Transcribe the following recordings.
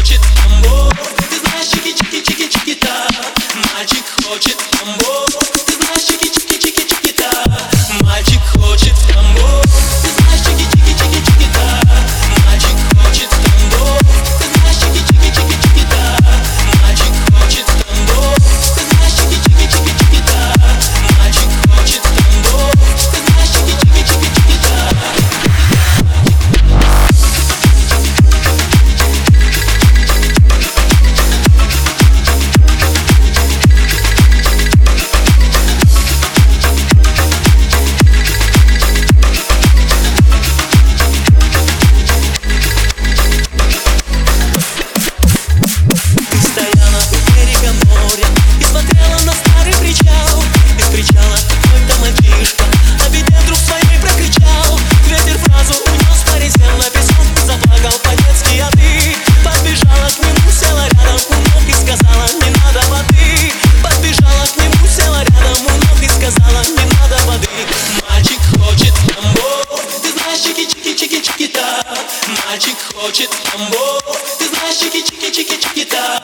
хочет. Амбо Ты знаешь, чики-чики. Мальчик хочет тамбо, ты знаешь чики-чики-чики-чики-та.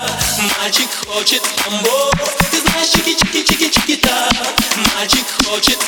Мальчик хочет тамбо, ты знаешь чики-чики-чики-чики-та. Мальчик хочет